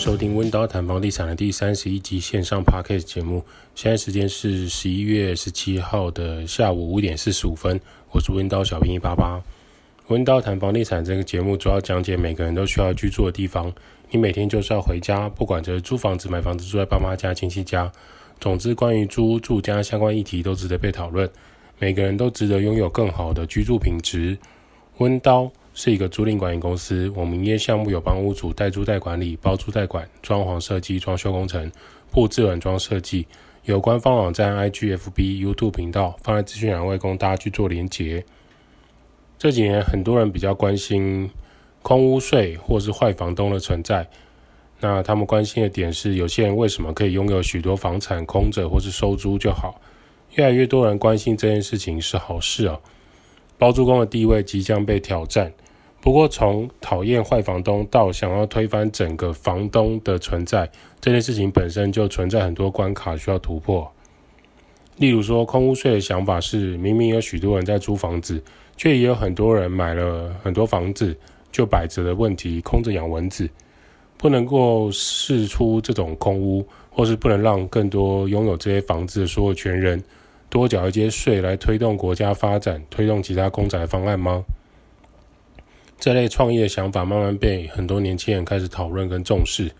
收听温刀谈房地产的第三十一集线上 Podcast 节目。现在时间是十一月十七号的下午五点四十五分。我是温刀小兵一八八。温刀谈房地产这个节目主要讲解每个人都需要居住的地方。你每天就是要回家，不管这是租房子、买房子、住在爸妈家、亲戚家，总之关于租住家相关议题都值得被讨论。每个人都值得拥有更好的居住品质。温刀。是一个租赁管理公司，我们营业项目有帮屋主代租代管理、包租代管、装潢设计、装修工程、布置软装设计。有官方网站、IG、FB、YouTube 频道，放在资讯栏位供大家去做连结。这几年很多人比较关心空屋税或是坏房东的存在，那他们关心的点是，有些人为什么可以拥有许多房产空着或是收租就好？越来越多人关心这件事情是好事啊。包租公的地位即将被挑战。不过，从讨厌坏房东到想要推翻整个房东的存在，这件事情本身就存在很多关卡需要突破。例如说，空屋税的想法是，明明有许多人在租房子，却也有很多人买了很多房子就摆着的问题，空着养蚊子，不能够释出这种空屋，或是不能让更多拥有这些房子的所有权人多缴一些税来推动国家发展，推动其他公宅方案吗？这类创业想法慢慢被很多年轻人开始讨论跟重视。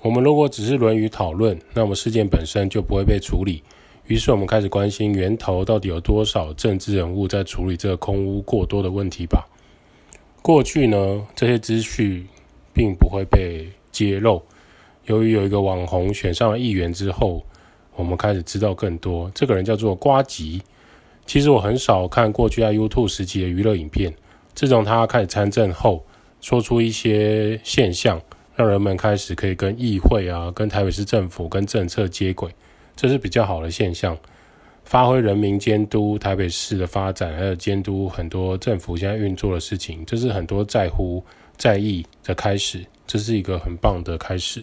我们如果只是论于讨论，那么事件本身就不会被处理。于是我们开始关心源头到底有多少政治人物在处理这个空屋过多的问题吧。过去呢，这些资讯并不会被揭露。由于有一个网红选上了议员之后，我们开始知道更多。这个人叫做瓜吉。其实我很少看过去在 YouTube 时期的娱乐影片。自从他开始参政后，说出一些现象，让人们开始可以跟议会啊、跟台北市政府、跟政策接轨，这是比较好的现象。发挥人民监督台北市的发展，还有监督很多政府现在运作的事情，这是很多在乎在意的开始，这是一个很棒的开始。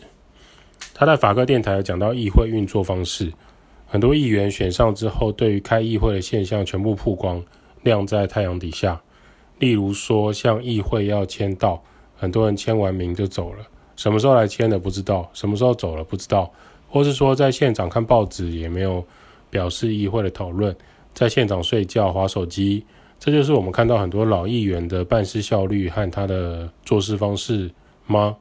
他在法客电台讲到议会运作方式，很多议员选上之后，对于开议会的现象全部曝光，晾在太阳底下。例如说，像议会要签到，很多人签完名就走了，什么时候来签的不知道，什么时候走了不知道，或是说在现场看报纸也没有表示议会的讨论，在现场睡觉、划手机，这就是我们看到很多老议员的办事效率和他的做事方式吗？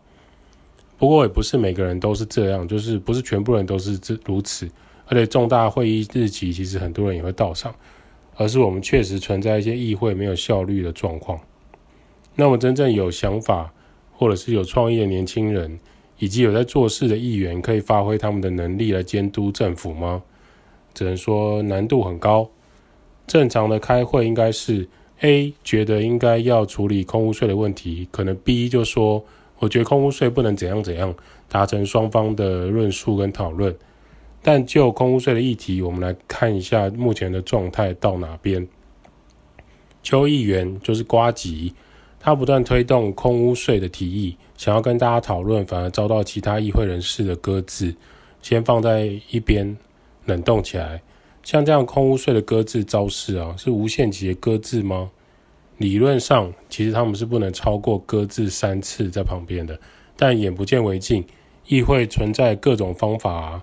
不过也不是每个人都是这样，就是不是全部人都是这如此，而且重大会议日期其实很多人也会到场。而是我们确实存在一些议会没有效率的状况。那么，真正有想法或者是有创意的年轻人，以及有在做事的议员，可以发挥他们的能力来监督政府吗？只能说难度很高。正常的开会应该是 A 觉得应该要处理空屋税的问题，可能 B 就说我觉得空屋税不能怎样怎样，达成双方的论述跟讨论。但就空屋税的议题，我们来看一下目前的状态到哪边。邱议员就是瓜吉，他不断推动空屋税的提议，想要跟大家讨论，反而遭到其他议会人士的搁置，先放在一边冷冻起来。像这样空屋税的搁置招式啊，是无限期的搁置吗？理论上，其实他们是不能超过搁置三次在旁边的，但眼不见为净，议会存在各种方法。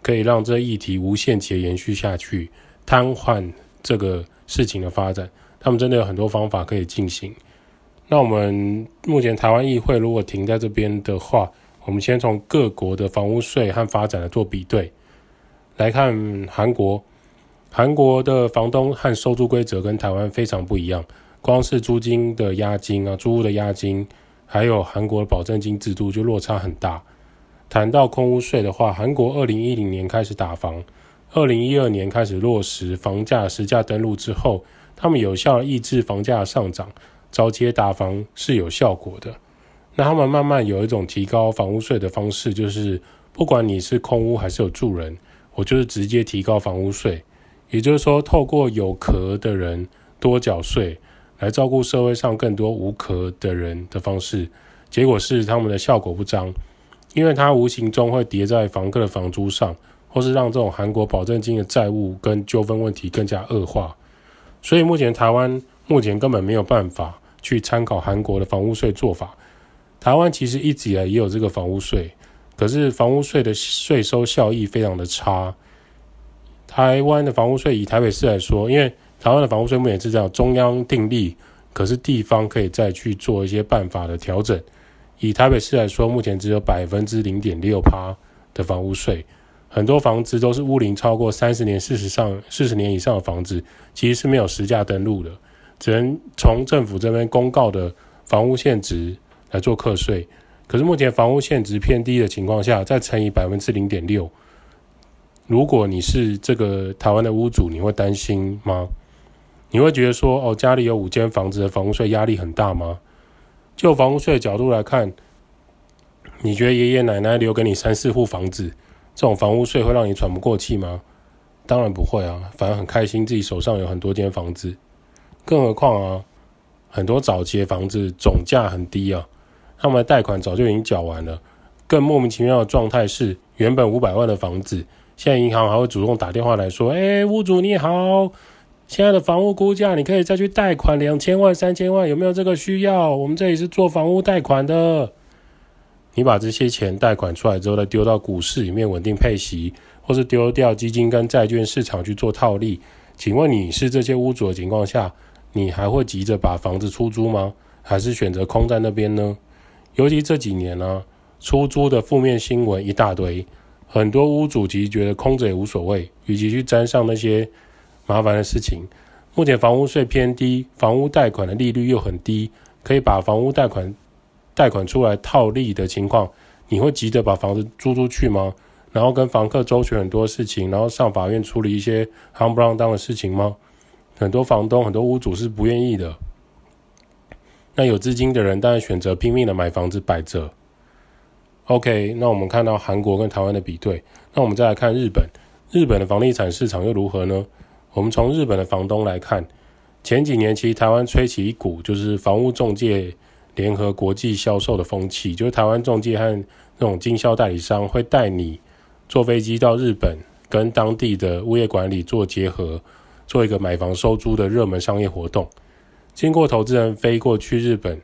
可以让这议题无限期延续下去，瘫痪这个事情的发展。他们真的有很多方法可以进行。那我们目前台湾议会如果停在这边的话，我们先从各国的房屋税和发展来做比对。来看韩国，韩国的房东和收租规则跟台湾非常不一样，光是租金的押金啊，租屋的押金，还有韩国的保证金制度就落差很大。谈到空屋税的话，韩国二零一零年开始打房，二零一二年开始落实房价实价登录之后，他们有效抑制房价上涨，找街打房是有效果的。那他们慢慢有一种提高房屋税的方式，就是不管你是空屋还是有住人，我就是直接提高房屋税，也就是说，透过有壳的人多缴税，来照顾社会上更多无壳的人的方式，结果是他们的效果不彰。因为它无形中会叠在房客的房租上，或是让这种韩国保证金的债务跟纠纷问题更加恶化，所以目前台湾目前根本没有办法去参考韩国的房屋税做法。台湾其实一直以来也有这个房屋税，可是房屋税的税收效益非常的差。台湾的房屋税以台北市来说，因为台湾的房屋税目前是这样，中央订立，可是地方可以再去做一些办法的调整。以台北市来说，目前只有百分之零点六趴的房屋税，很多房子都是屋龄超过三十年、四十上四十年以上的房子，其实是没有实价登录的，只能从政府这边公告的房屋现值来做课税。可是目前房屋现值偏低的情况下，再乘以百分之零点六，如果你是这个台湾的屋主，你会担心吗？你会觉得说，哦，家里有五间房子的房屋税压力很大吗？就房屋税的角度来看，你觉得爷爷奶奶留给你三四户房子，这种房屋税会让你喘不过气吗？当然不会啊，反而很开心自己手上有很多间房子。更何况啊，很多早期的房子总价很低啊。他们的贷款早就已经缴完了，更莫名其妙的状态是，原本五百万的房子，现在银行还会主动打电话来说：“哎，屋主你好，现在的房屋估价你可以再去贷款两千万、三千万，有没有这个需要？我们这里是做房屋贷款的。你把这些钱贷款出来之后，再丢到股市里面稳定配息，或是丢掉基金跟债券市场去做套利。请问你是这些屋主的情况下，你还会急着把房子出租吗？还是选择空在那边呢？”尤其这几年呢、出租的负面新闻一大堆，很多屋主其实觉得空着也无所谓，与其去沾上那些麻烦的事情。目前房屋税偏低，房屋贷款的利率又很低，可以把房屋贷款贷款出来套利的情况，你会急着把房子租出去吗？然后跟房客周旋很多事情，然后上法院处理一些夯不啷当的事情吗？很多房东、很多屋主是不愿意的。那有资金的人当然选择拼命的买房子摆着。OK，那我们看到韩国跟台湾的比对，那我们再来看日本，日本的房地产市场又如何呢？我们从日本的房东来看，前几年其实台湾吹起一股就是房屋中介联合国际销售的风气，就是台湾中介和那种经销代理商会带你坐飞机到日本，跟当地的物业管理做结合，做一个买房收租的热门商业活动。经过投资人飞过去日本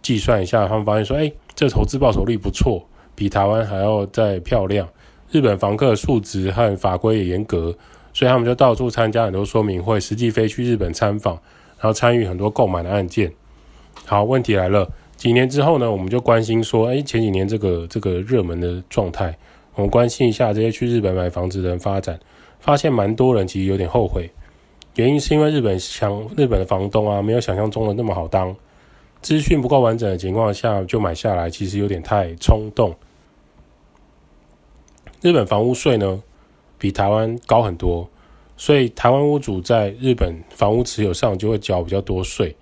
计算一下，他们发现说：“哎，这投资报酬率不错，比台湾还要再漂亮。日本房客的素质和法规也严格，所以他们就到处参加很多说明会，实际飞去日本参访，然后参与很多购买的案件。”好，问题来了，几年之后呢？我们就关心说：“哎，前几年这个这个热门的状态，我们关心一下这些去日本买房子的人发展，发现蛮多人其实有点后悔。”原因是因为日本想日本的房东啊，没有想象中的那么好当，资讯不够完整的情况下就买下来，其实有点太冲动。日本房屋税呢，比台湾高很多，所以台湾屋主在日本房屋持有上就会缴比较多税，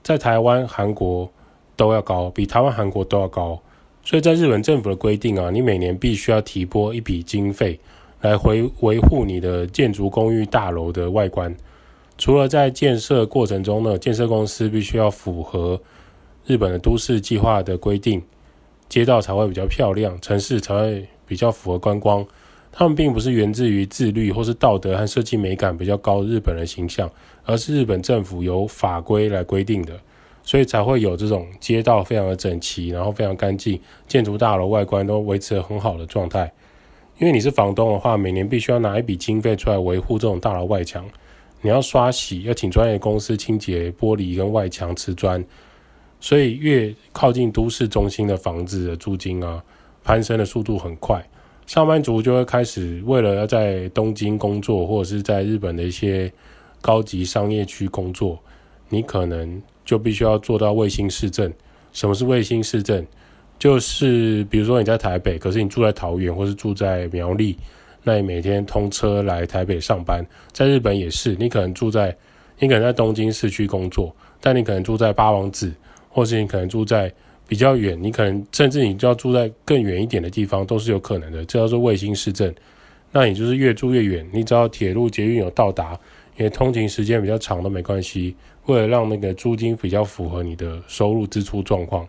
在台湾、韩国都要高，比台湾、韩国都要高。所以在日本政府的规定啊，你每年必须要提拨一笔经费来回维护你的建筑公寓大楼的外观。除了在建设过程中呢，建设公司必须要符合日本的都市计划的规定，街道才会比较漂亮，城市才会比较符合观光。他们并不是源自于自律或是道德和设计美感比较高日本人形象，而是日本政府由法规来规定的，所以才会有这种街道非常的整齐，然后非常干净，建筑大楼外观都维持得很好的状态。因为你是房东的话，每年必须要拿一笔经费出来维护这种大楼外墙。你要刷洗，要请专业公司清洁玻璃跟外墙瓷砖，所以越靠近都市中心的房子的租金啊，攀升的速度很快。上班族就会开始为了要在东京工作，或者是在日本的一些高级商业区工作，你可能就必须要做到卫星市政。什么是卫星市政？就是比如说你在台北，可是你住在桃园，或是住在苗栗。那你每天通车来台北上班，在日本也是，你可能住在，你可能在东京市区工作，但你可能住在八王子，或是你可能住在比较远，你可能甚至你就要住在更远一点的地方，都是有可能的。这叫做卫星市政。那你就是越住越远，你只要铁路捷运有到达，因为通勤时间比较长都没关系。为了让那个租金比较符合你的收入支出状况，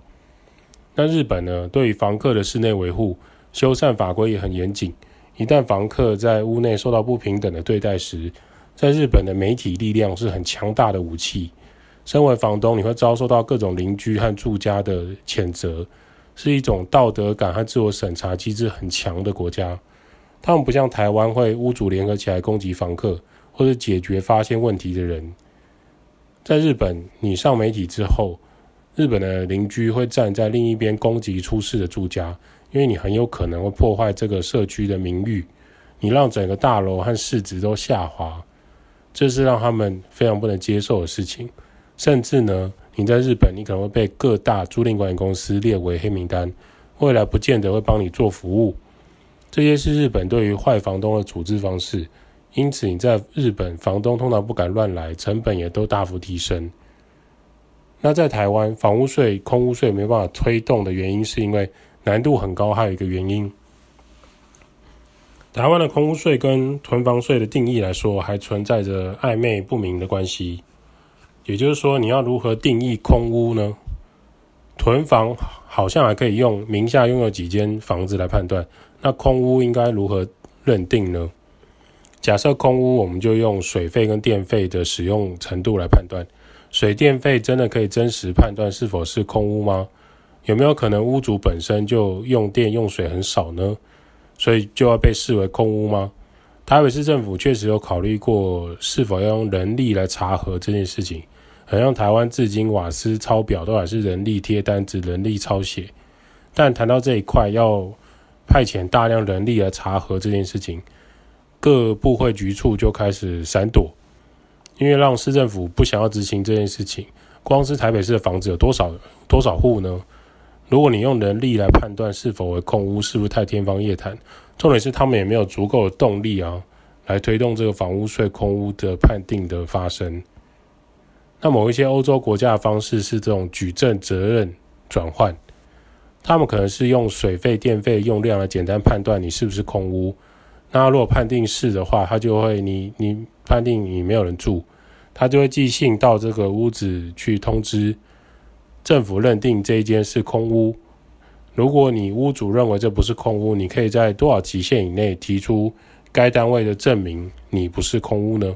那日本呢，对于房客的室内维护修缮法规也很严谨。一旦房客在屋内受到不平等的对待时，在日本的媒体力量是很强大的武器。身为房东，你会遭受到各种邻居和住家的谴责，是一种道德感和自我审查机制很强的国家。他们不像台湾会屋主联合起来攻击房客，或者解决发现问题的人。在日本，你上媒体之后，日本的邻居会站在另一边攻击出事的住家，因为你很有可能会破坏这个社区的名誉，你让整个大楼和市值都下滑，这是让他们非常不能接受的事情。甚至呢，你在日本，你可能会被各大租赁管理公司列为黑名单，未来不见得会帮你做服务。这些是日本对于坏房东的处置方式，因此你在日本，房东通常不敢乱来，成本也都大幅提升。那在台湾，房屋税、空屋税没办法推动的原因，是因为难度很高，还有一个原因，台湾的空屋税跟囤房税的定义来说，还存在着暧昧不明的关系。也就是说，你要如何定义空屋呢？囤房好像还可以用名下拥有几间房子来判断。那空屋应该如何认定呢？假设空屋，我们就用水费跟电费的使用程度来判断。水电费真的可以真实判断是否是空屋吗？有没有可能屋主本身就用电用水很少呢？所以就要被视为空屋吗？台北市政府确实有考虑过是否要用人力来查核这件事情。好像台湾至今瓦斯抄表都还是人力贴单子、人力抄写，但谈到这一块要。派遣大量人力来查核这件事情，各部会局处就开始闪躲，因为让市政府不想要执行这件事情。光是台北市的房子有多少多少户呢？如果你用人力来判断是否为空屋，是不是太天方夜谭？重点是他们也没有足够的动力啊，来推动这个房屋税空屋的判定的发生。那某一些欧洲国家的方式是这种举证责任转换。他们可能是用水费、电费用量来简单判断你是不是空屋。那如果判定是的话，他就会你你判定你没有人住，他就会寄信到这个屋子去通知政府认定这一间是空屋。如果你屋主认为这不是空屋，你可以在多少期限以内提出该单位的证明你不是空屋呢？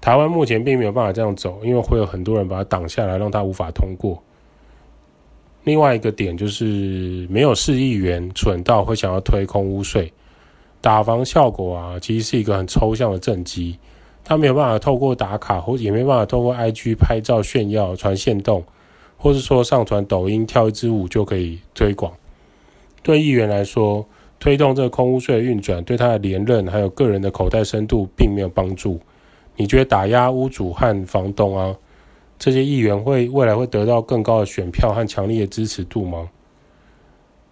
台湾目前并没有办法这样走，因为会有很多人把它挡下来，让它无法通过。另外一个点就是，没有市议员蠢到会想要推空屋税，打房效果啊，其实是一个很抽象的政绩，他没有办法透过打卡，或也没办法透过 IG 拍照炫耀、传线动，或是说上传抖音跳一支舞就可以推广。对议员来说，推动这个空屋税的运转，对他的连任还有个人的口袋深度并没有帮助。你觉得打压屋主和房东啊？这些议员会未来会得到更高的选票和强力的支持度吗？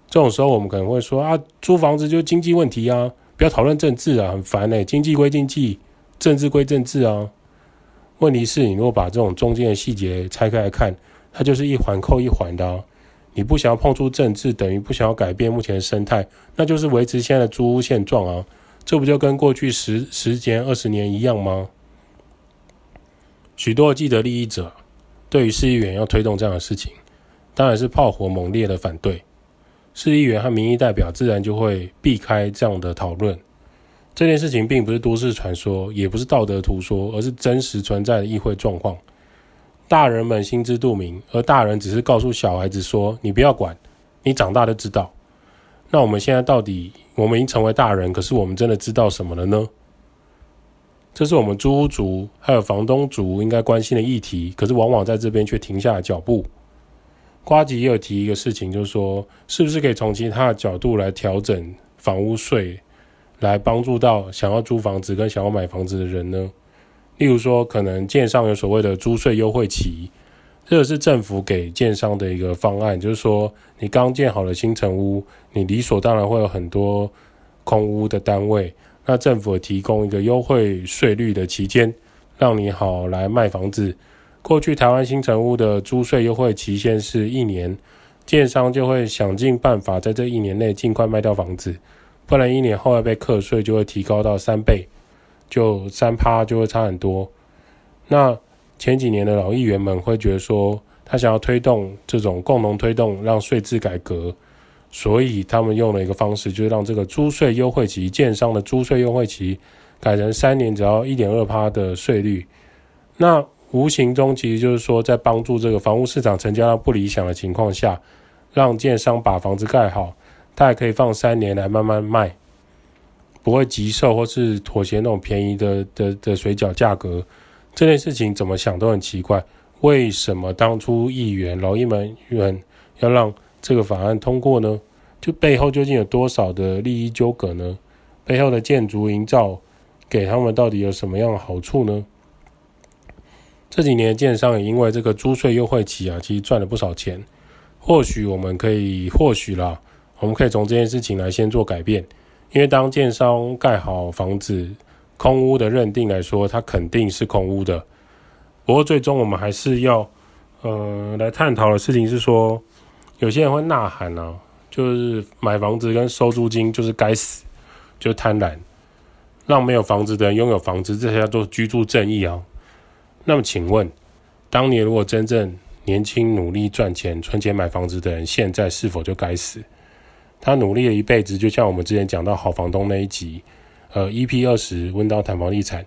这种时候，我们可能会说啊，租房子就是经济问题啊，不要讨论政治啊，很烦哎、欸，经济归经济，政治归政治啊。问题是你如果把这种中间的细节拆开来看，它就是一环扣一环的啊。你不想要碰触政治，等于不想要改变目前的生态，那就是维持现在的租屋现状啊。这不就跟过去十十年、二十年一样吗？许多既得利益者。对于市议员要推动这样的事情，当然是炮火猛烈的反对。市议员和民意代表自然就会避开这样的讨论。这件事情并不是都市传说，也不是道德图说，而是真实存在的议会状况。大人们心知肚明，而大人只是告诉小孩子说：“你不要管，你长大就知道。”那我们现在到底，我们已经成为大人，可是我们真的知道什么了呢？这是我们租屋族还有房东族应该关心的议题，可是往往在这边却停下了脚步。瓜吉也有提一个事情，就是说，是不是可以从其他的角度来调整房屋税，来帮助到想要租房子跟想要买房子的人呢？例如说，可能建商有所谓的租税优惠期，这个是政府给建商的一个方案，就是说，你刚建好了新城屋，你理所当然会有很多空屋的单位。那政府提供一个优惠税率的期间，让你好来卖房子。过去台湾新城屋的租税优惠期限是一年，建商就会想尽办法在这一年内尽快卖掉房子，不然一年后要被课税就会提高到三倍，就三趴就会差很多。那前几年的老议员们会觉得说，他想要推动这种共同推动，让税制改革。所以他们用了一个方式，就是让这个租税优惠期，建商的租税优惠期改成三年，只要一点二趴的税率。那无形中其实就是说，在帮助这个房屋市场成交量不理想的情况下，让建商把房子盖好，他还可以放三年来慢慢卖，不会急售或是妥协那种便宜的的的水饺价格。这件事情怎么想都很奇怪，为什么当初议员老议员要让这个法案通过呢？就背后究竟有多少的利益纠葛呢？背后的建筑营造给他们到底有什么样的好处呢？这几年建商也因为这个租税优惠期啊，其实赚了不少钱。或许我们可以，或许啦，我们可以从这件事情来先做改变。因为当建商盖好房子，空屋的认定来说，它肯定是空屋的。不过最终我们还是要，呃，来探讨的事情是说，有些人会呐喊啊，就是买房子跟收租金就是该死，就贪婪，让没有房子的人拥有房子，这些叫做居住正义啊。那么请问，当年如果真正年轻努力赚钱、存钱买房子的人，现在是否就该死？他努力了一辈子，就像我们之前讲到好房东那一集，呃，EP 二十温到谈房地产，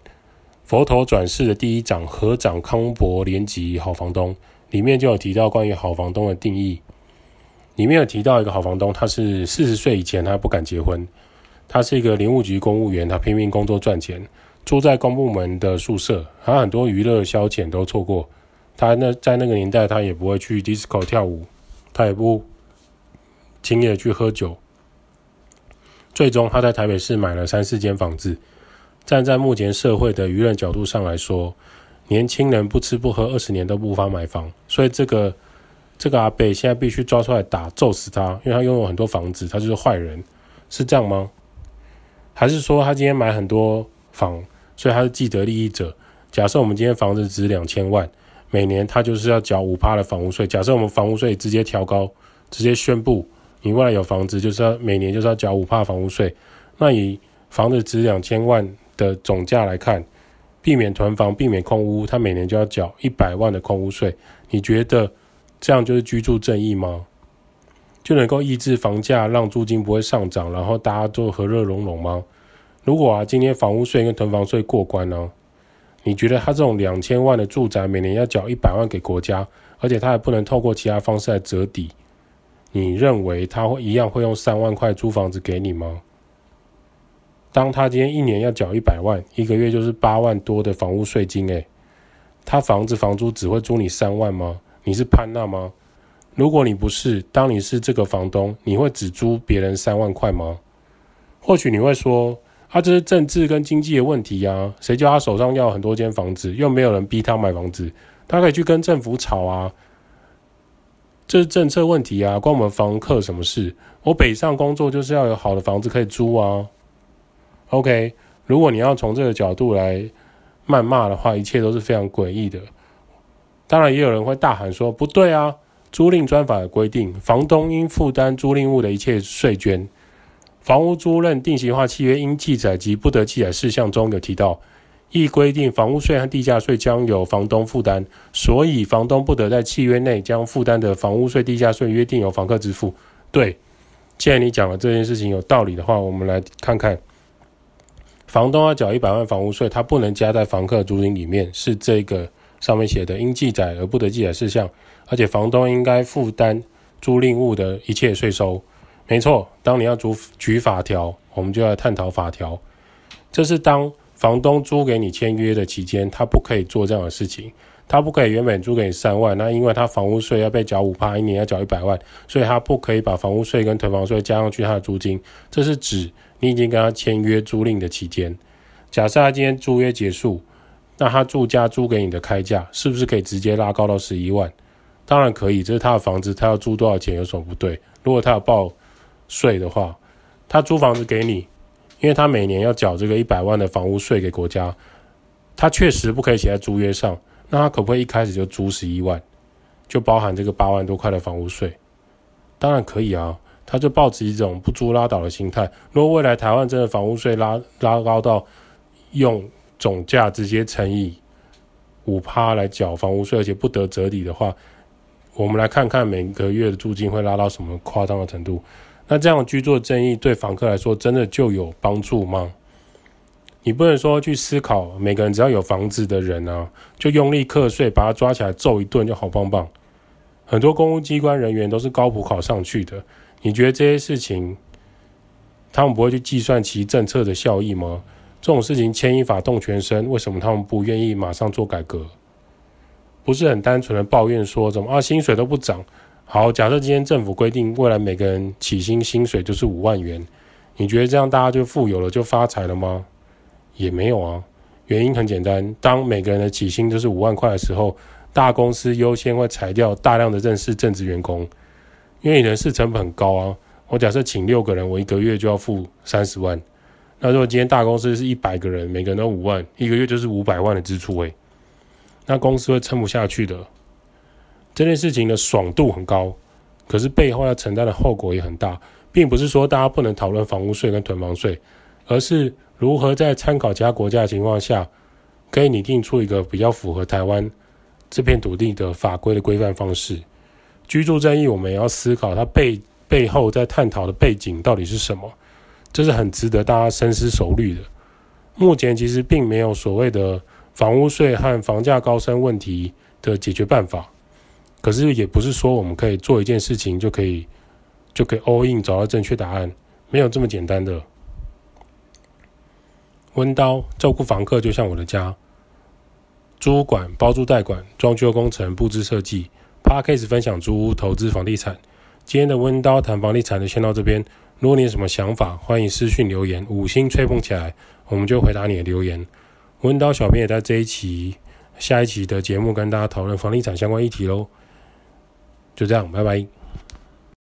佛头转世的第一章合掌康博连集好房东里面就有提到关于好房东的定义，里面有提到一个好房东，他是四十岁以前他不敢结婚，他是一个林务局公务员，他拼命工作赚钱，住在公部门的宿舍，他很多娱乐消遣都错过。他那在那个年代，他也不会去 disco 跳舞，他也不轻易的去喝酒。最终，他在台北市买了三四间房子。站在目前社会的舆论角度上来说，年轻人不吃不喝二十年都无法买房，所以这个这个阿伯现在必须抓出来打，揍死他，因为他拥有很多房子，他就是坏人，是这样吗？还是说他今天买很多房，所以他是既得利益者？假设我们今天房子值两千万。每年他就是要缴五趴的房屋税。假设我们房屋税直接调高，直接宣布你未来有房子就是要每年就是要缴五帕房屋税。那以房子值两千万的总价来看，避免囤房，避免空屋，他每年就要缴一百万的空屋税。你觉得这样就是居住正义吗？就能够抑制房价，让租金不会上涨，然后大家都和乐融融吗？如果啊，今天房屋税跟囤房税过关呢？你觉得他这种两千万的住宅，每年要缴一百万给国家，而且他还不能透过其他方式来折抵，你认为他会一样会用三万块租房子给你吗？当他今天一年要缴一百万，一个月就是八万多的房屋税金，诶，他房子房租只会租你三万吗？你是潘娜吗？如果你不是，当你是这个房东，你会只租别人三万块吗？或许你会说。啊、这是政治跟经济的问题啊！谁叫他手上要很多间房子，又没有人逼他买房子，他可以去跟政府吵啊！这是政策问题啊，关我们房客什么事？我北上工作就是要有好的房子可以租啊。OK，如果你要从这个角度来谩骂的话，一切都是非常诡异的。当然，也有人会大喊说：“不对啊！租赁专法的规定，房东应负担租赁物的一切税捐。”房屋租赁定型化契约应记载及不得记载事项中有提到，亦规定房屋税和地价税将由房东负担，所以房东不得在契约内将负担的房屋税、地价税约定由房客支付。对，既然你讲了这件事情有道理的话，我们来看看，房东要缴一百万房屋税，他不能加在房客租金里面，是这个上面写的应记载而不得记载事项，而且房东应该负担租赁物的一切税收。没错，当你要举举法条，我们就要探讨法条。这是当房东租给你签约的期间，他不可以做这样的事情。他不可以原本租给你三万，那因为他房屋税要被缴五趴，一年要缴一百万，所以他不可以把房屋税跟囤房税加上去他的租金。这是指你已经跟他签约租赁的期间。假设他今天租约结束，那他住家租给你的开价是不是可以直接拉高到十一万？当然可以，这是他的房子，他要租多少钱有什么不对？如果他要报。税的话，他租房子给你，因为他每年要缴这个一百万的房屋税给国家，他确实不可以写在租约上。那他可不可以一开始就租十一万，就包含这个八万多块的房屋税？当然可以啊，他就抱持一种不租拉倒的心态。如果未来台湾真的房屋税拉拉高到用总价直接乘以五趴来缴房屋税，而且不得折抵的话，我们来看看每个月的租金会拉到什么夸张的程度。那这样居住正义对房客来说真的就有帮助吗？你不能说去思考每个人只要有房子的人啊，就用力课税，把他抓起来揍一顿就好棒棒。很多公务机关人员都是高普考上去的。你觉得这些事情，他们不会去计算其政策的效益吗？这种事情牵一发动全身，为什么他们不愿意马上做改革？不是很单纯的抱怨说怎么啊薪水都不涨。好，假设今天政府规定未来每个人起薪薪水就是五万元，你觉得这样大家就富有了就发财了吗？也没有啊。原因很简单，当每个人的起薪都是五万块的时候，大公司优先会裁掉大量的正式正职员工，因为你人事成本很高啊。我假设请六个人，我一个月就要付三十万。那如果今天大公司是一百个人，每个人都五万，一个月就是五百万的支出诶，那公司会撑不下去的。这件事情的爽度很高，可是背后要承担的后果也很大，并不是说大家不能讨论房屋税跟囤房税，而是。如何在参考其他国家的情况下，可以拟定出一个比较符合台湾这片土地的法规的规范方式？居住正义，我们也要思考它背背后在探讨的背景到底是什么？这是很值得大家深思熟虑的。目前其实并没有所谓的房屋税和房价高升问题的解决办法，可是也不是说我们可以做一件事情就可以就可以 all in 找到正确答案，没有这么简单的。温刀照顾房客就像我的家，租管、包租代管、装修工程、布置设计。Podcast 分享租屋投资房地产。今天的温刀谈房地产就先到这边。如果你有什么想法，欢迎私讯留言，五星吹捧起来，我们就回答你的留言。温刀小编也在这一期、下一期的节目跟大家讨论房地产相关议题喽。就这样，拜拜。